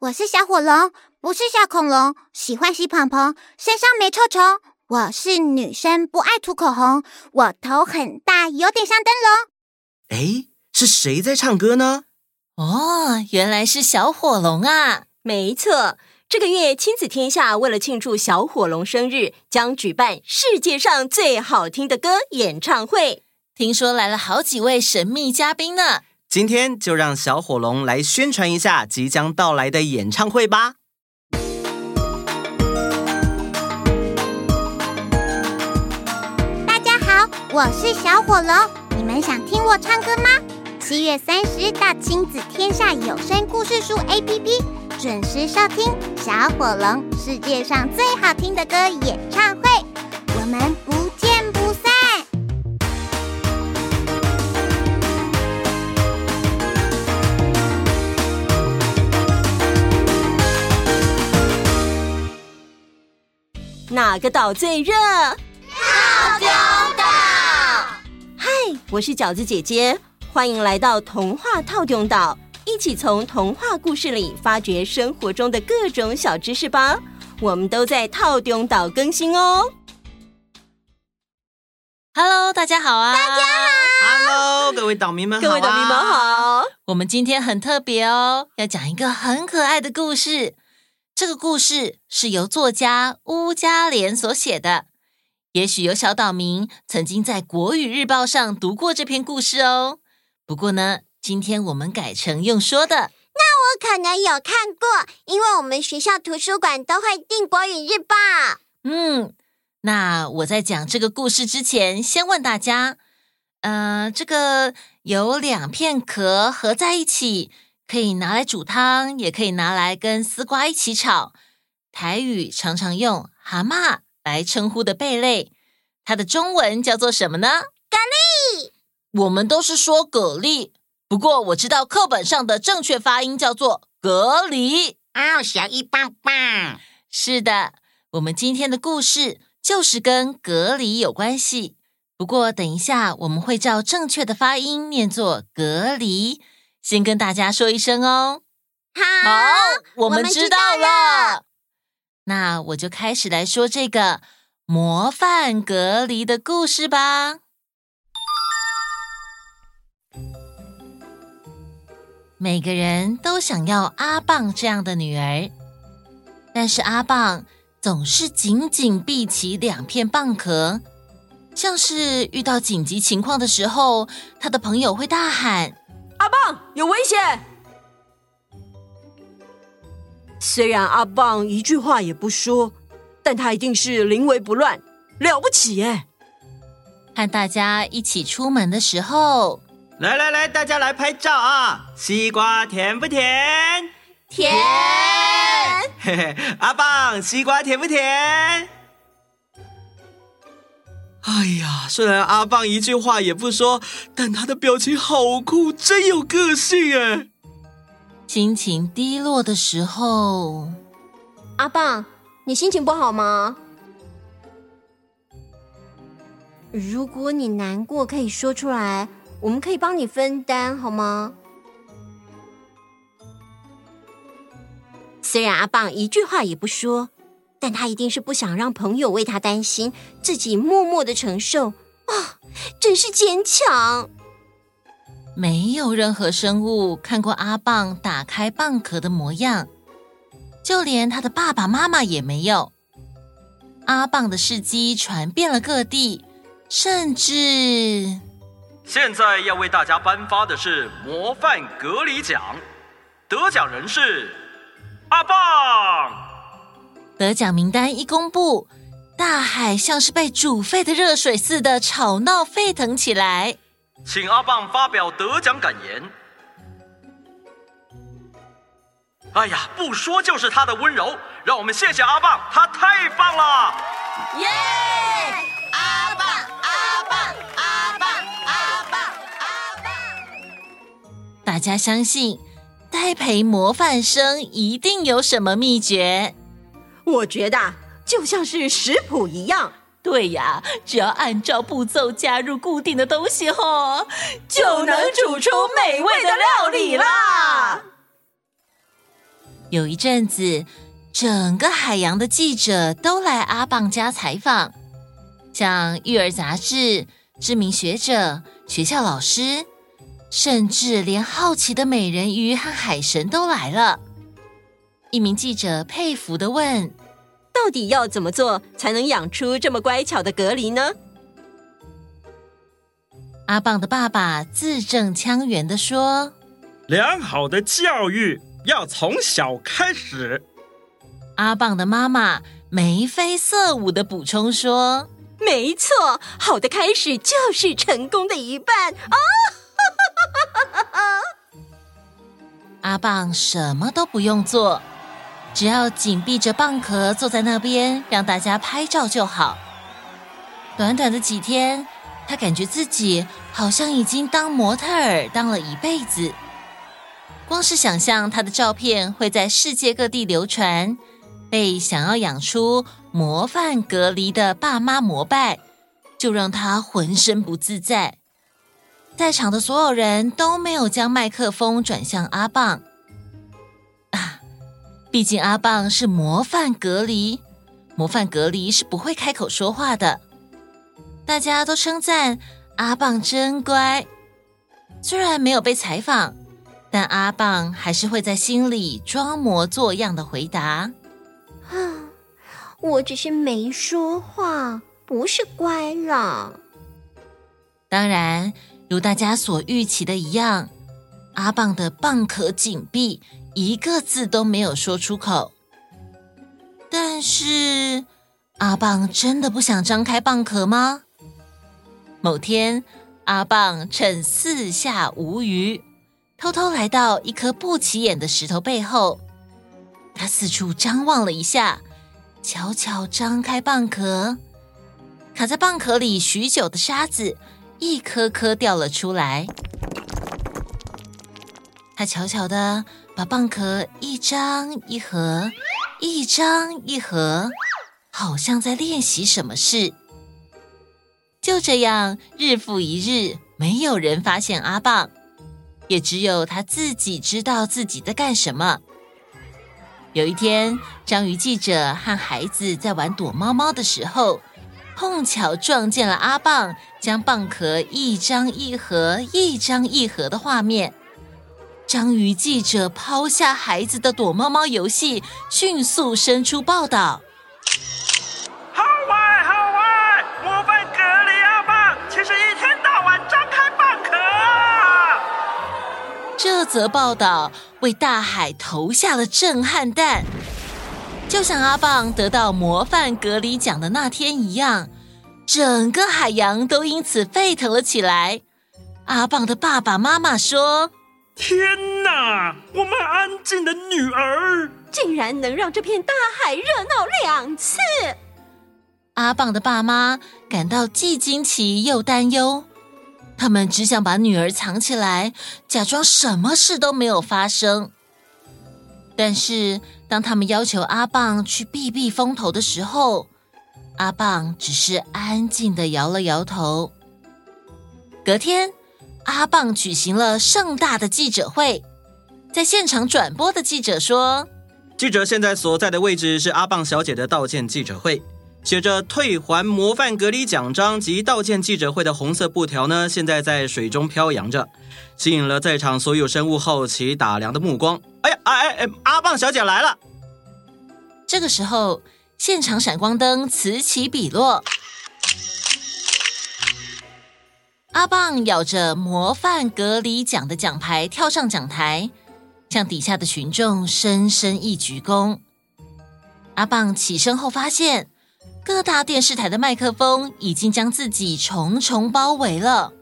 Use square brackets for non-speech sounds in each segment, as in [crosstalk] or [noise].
我是小火龙，不是小恐龙，喜欢洗蓬蓬，身上没臭虫。我是女生，不爱涂口红，我头很大，有点像灯笼。哎，是谁在唱歌呢？哦，原来是小火龙啊！没错，这个月亲子天下为了庆祝小火龙生日，将举办世界上最好听的歌演唱会。听说来了好几位神秘嘉宾呢。今天就让小火龙来宣传一下即将到来的演唱会吧！大家好，我是小火龙，你们想听我唱歌吗？七月三十到亲子天下有声故事书 APP 准时收听小火龙世界上最好听的歌演唱会，我们不。哪个岛最热？套丁岛。嗨，我是饺子姐姐，欢迎来到童话套丁岛，一起从童话故事里发掘生活中的各种小知识吧。我们都在套丁岛更新哦。Hello，大家好啊！大家好，Hello，各位岛民们好啊，各位岛民们好。我们今天很特别哦，要讲一个很可爱的故事。这个故事是由作家乌嘉莲所写的，也许有小岛民曾经在国语日报上读过这篇故事哦。不过呢，今天我们改成用说的。那我可能有看过，因为我们学校图书馆都会订国语日报。嗯，那我在讲这个故事之前，先问大家，呃，这个有两片壳合在一起。可以拿来煮汤，也可以拿来跟丝瓜一起炒。台语常常用“蛤蟆”来称呼的贝类，它的中文叫做什么呢？蛤蜊。我们都是说蛤蜊，不过我知道课本上的正确发音叫做蛤蜊。哦，小一棒棒。是的，我们今天的故事就是跟蛤蜊有关系。不过等一下我们会照正确的发音念作蛤蜊。先跟大家说一声哦，好，好，我们知道了。我们知道了。那我就开始来说这个模范隔离的故事吧。每个人都想要阿棒这样的女儿，但是阿棒总是紧紧闭起两片蚌壳，像是遇到紧急情况的时候，他的朋友会大喊。阿棒有危险！虽然阿棒一句话也不说，但他一定是临危不乱，了不起耶！和大家一起出门的时候，来来来，大家来拍照啊！西瓜甜不甜？甜！嘿嘿，阿棒，西瓜甜不甜？哎呀，虽然阿棒一句话也不说，但他的表情好酷，真有个性哎！心情低落的时候，阿棒，你心情不好吗？如果你难过，可以说出来，我们可以帮你分担，好吗？虽然阿棒一句话也不说。但他一定是不想让朋友为他担心，自己默默的承受啊、哦，真是坚强。没有任何生物看过阿棒打开蚌壳的模样，就连他的爸爸妈妈也没有。阿棒的事迹传遍了各地，甚至现在要为大家颁发的是模范隔离奖，得奖人是阿棒。得奖名单一公布，大海像是被煮沸的热水似的吵闹沸腾起来。请阿棒发表得奖感言。哎呀，不说就是他的温柔，让我们谢谢阿棒，他太棒了！耶！阿棒，阿棒，阿棒，阿棒，阿棒！大家相信，栽培模范生一定有什么秘诀。我觉得就像是食谱一样，对呀，只要按照步骤加入固定的东西后，就能煮出美味的料理啦。有一阵子，整个海洋的记者都来阿棒家采访，像育儿杂志、知名学者、学校老师，甚至连好奇的美人鱼和海神都来了。一名记者佩服的问：“到底要怎么做才能养出这么乖巧的格离呢？”阿棒的爸爸字正腔圆的说：“良好的教育要从小开始。”阿棒的妈妈眉飞色舞的补充说：“没错，好的开始就是成功的一半啊！” [laughs] 阿棒什么都不用做。只要紧闭着蚌壳，坐在那边让大家拍照就好。短短的几天，他感觉自己好像已经当模特儿当了一辈子。光是想象他的照片会在世界各地流传，被想要养出模范隔离的爸妈膜拜，就让他浑身不自在。在场的所有人都没有将麦克风转向阿棒。毕竟阿棒是模范隔离，模范隔离是不会开口说话的。大家都称赞阿棒真乖，虽然没有被采访，但阿棒还是会在心里装模作样的回答：“啊，我只是没说话，不是乖了。”当然，如大家所预期的一样，阿棒的蚌壳紧闭。一个字都没有说出口，但是阿棒真的不想张开蚌壳吗？某天，阿棒趁四下无鱼，偷偷来到一颗不起眼的石头背后。他四处张望了一下，悄悄张开蚌壳，卡在蚌壳里许久的沙子一颗颗掉了出来。他悄悄地。把蚌壳一张一合，一张一合，好像在练习什么事。就这样，日复一日，没有人发现阿棒，也只有他自己知道自己在干什么。有一天，章鱼记者和孩子在玩躲猫猫的时候，碰巧撞见了阿棒将蚌壳一张一合、一张一合的画面。章鱼记者抛下孩子的躲猫猫游戏，迅速伸出报道。好歪，好歪！模范蛤蜊阿棒，其实一天到晚张开蚌壳。这则报道为大海投下了震撼弹，就像阿棒得到模范隔离奖的那天一样，整个海洋都因此沸腾了起来。阿棒的爸爸妈妈说。天哪！我们安静的女儿竟然能让这片大海热闹两次。阿棒的爸妈感到既惊奇又担忧，他们只想把女儿藏起来，假装什么事都没有发生。但是当他们要求阿棒去避避风头的时候，阿棒只是安静的摇了摇头。隔天。阿棒举行了盛大的记者会，在现场转播的记者说：“记者现在所在的位置是阿棒小姐的道歉记者会，写着退还模范隔离奖章及道歉记者会的红色布条呢，现在在水中飘扬着，吸引了在场所有生物好奇打量的目光。哎呀，哎哎哎，阿棒小姐来了！这个时候，现场闪光灯此起彼落。”阿棒咬着模范隔离奖的奖牌，跳上讲台，向底下的群众深深一鞠躬。阿棒起身后，发现各大电视台的麦克风已经将自己重重包围了。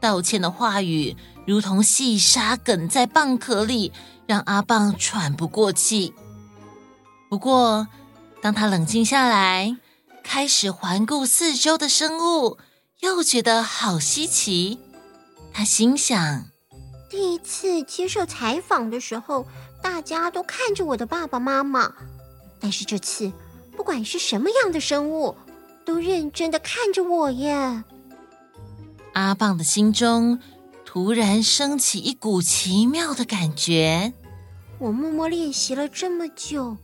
道歉的话语如同细沙梗在蚌壳里，让阿棒喘不过气。不过，当他冷静下来，开始环顾四周的生物。又觉得好稀奇，他心想：第一次接受采访的时候，大家都看着我的爸爸妈妈，但是这次，不管是什么样的生物，都认真的看着我耶。阿棒的心中突然升起一股奇妙的感觉，我默默练习了这么久，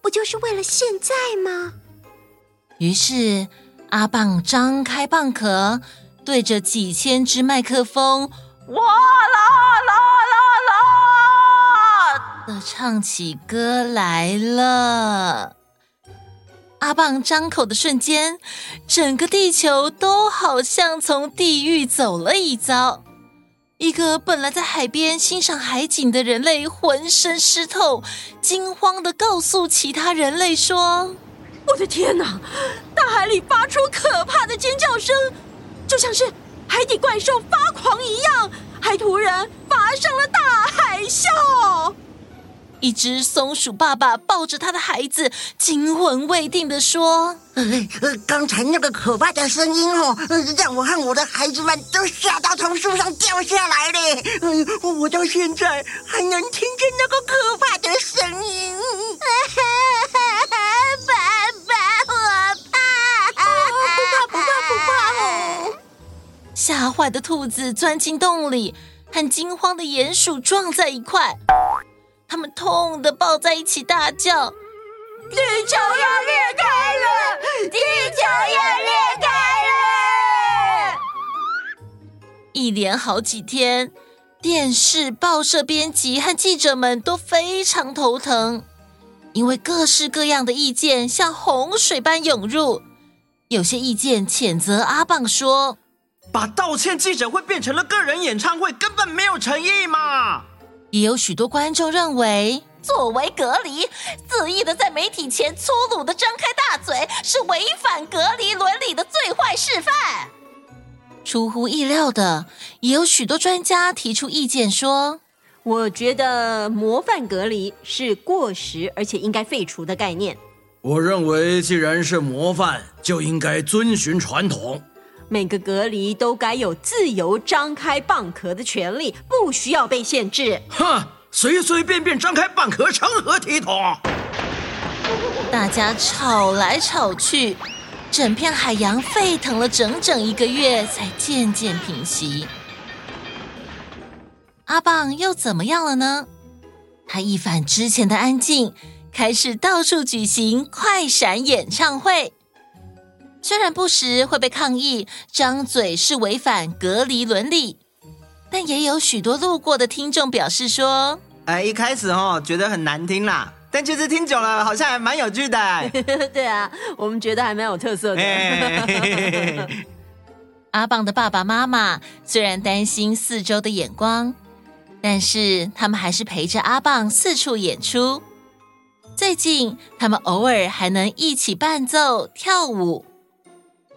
不就是为了现在吗？于是阿棒张开蚌壳，对着几千只麦克风，哇啦啦啦啦的唱起歌来了。阿棒张口的瞬间，整个地球都好像从地狱走了一遭。一个本来在海边欣赏海景的人类，浑身湿透，惊慌地告诉其他人类说：“我的天哪！大海里发出可怕的尖叫声，就像是海底怪兽发狂一样，还突然发生了大海啸。”一只松鼠爸爸抱着他的孩子，惊魂未定地说：“呃，刚才那个可怕的声音哦，让我和我的孩子们都吓到从树上掉下来了。我到现在还能听见那个可怕的声音。[laughs] 吓坏的兔子钻进洞里，和惊慌的鼹鼠撞在一块。”他们痛的抱在一起，大叫：“地球要裂开了！地球要裂开了！”一连好几天，电视、报社编辑和记者们都非常头疼，因为各式各样的意见像洪水般涌入。有些意见谴责阿棒说：“把道歉记者会变成了个人演唱会，根本没有诚意嘛！”也有许多观众认为，作为隔离，肆意的在媒体前粗鲁的张开大嘴，是违反隔离伦理的最坏示范。出乎意料的，也有许多专家提出意见说：“我觉得模范隔离是过时而且应该废除的概念。”我认为，既然是模范，就应该遵循传统。每个隔离都该有自由张开蚌壳的权利，不需要被限制。哼，随随便便张开蚌壳，成何体统？大家吵来吵去，整片海洋沸腾了整整一个月，才渐渐平息。阿棒又怎么样了呢？他一反之前的安静，开始到处举行快闪演唱会。虽然不时会被抗议，张嘴是违反隔离伦理，但也有许多路过的听众表示说：“哎，一开始哦觉得很难听啦，但其实听久了好像还蛮有趣的。[laughs] ”对啊，我们觉得还蛮有特色的。[laughs] 阿棒的爸爸妈妈虽然担心四周的眼光，但是他们还是陪着阿棒四处演出。最近，他们偶尔还能一起伴奏跳舞。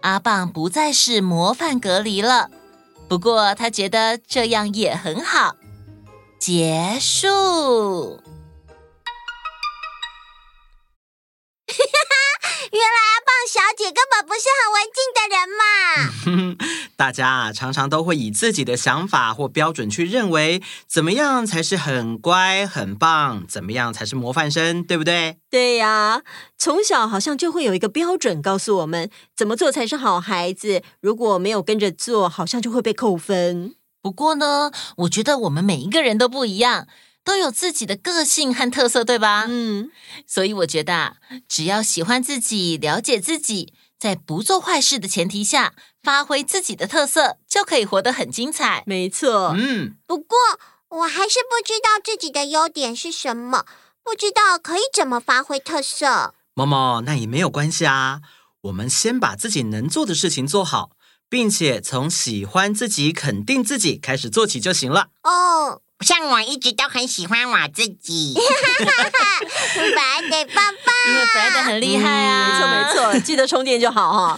阿棒不再是模范隔离了，不过他觉得这样也很好。结束。哈 [laughs] 哈原来小姐根本不是很文静的人嘛！[laughs] 大家啊，常常都会以自己的想法或标准去认为，怎么样才是很乖、很棒，怎么样才是模范生，对不对？对呀，从小好像就会有一个标准告诉我们怎么做才是好孩子，如果没有跟着做，好像就会被扣分。不过呢，我觉得我们每一个人都不一样。都有自己的个性和特色，对吧？嗯，所以我觉得，只要喜欢自己、了解自己，在不做坏事的前提下，发挥自己的特色，就可以活得很精彩。没错，嗯。不过，我还是不知道自己的优点是什么，不知道可以怎么发挥特色。毛毛，那也没有关系啊。我们先把自己能做的事情做好，并且从喜欢自己、肯定自己开始做起就行了。哦。像我一直都很喜欢我自己，Friday 爸爸，因为 Friday 很厉害啊，没错没错，记得充电就好哈。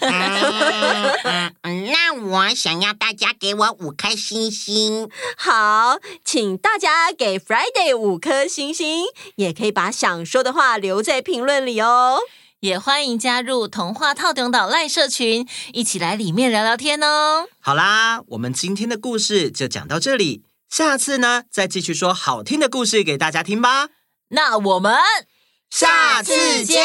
嗯，那我想要大家给我五颗星星，好，请大家给 Friday 五颗星星，也可以把想说的话留在评论里哦。也欢迎加入童话透中岛赖社群，一起来里面聊聊天哦。好啦，我们今天的故事就讲到这里。下次呢，再继续说好听的故事给大家听吧。那我们下次见，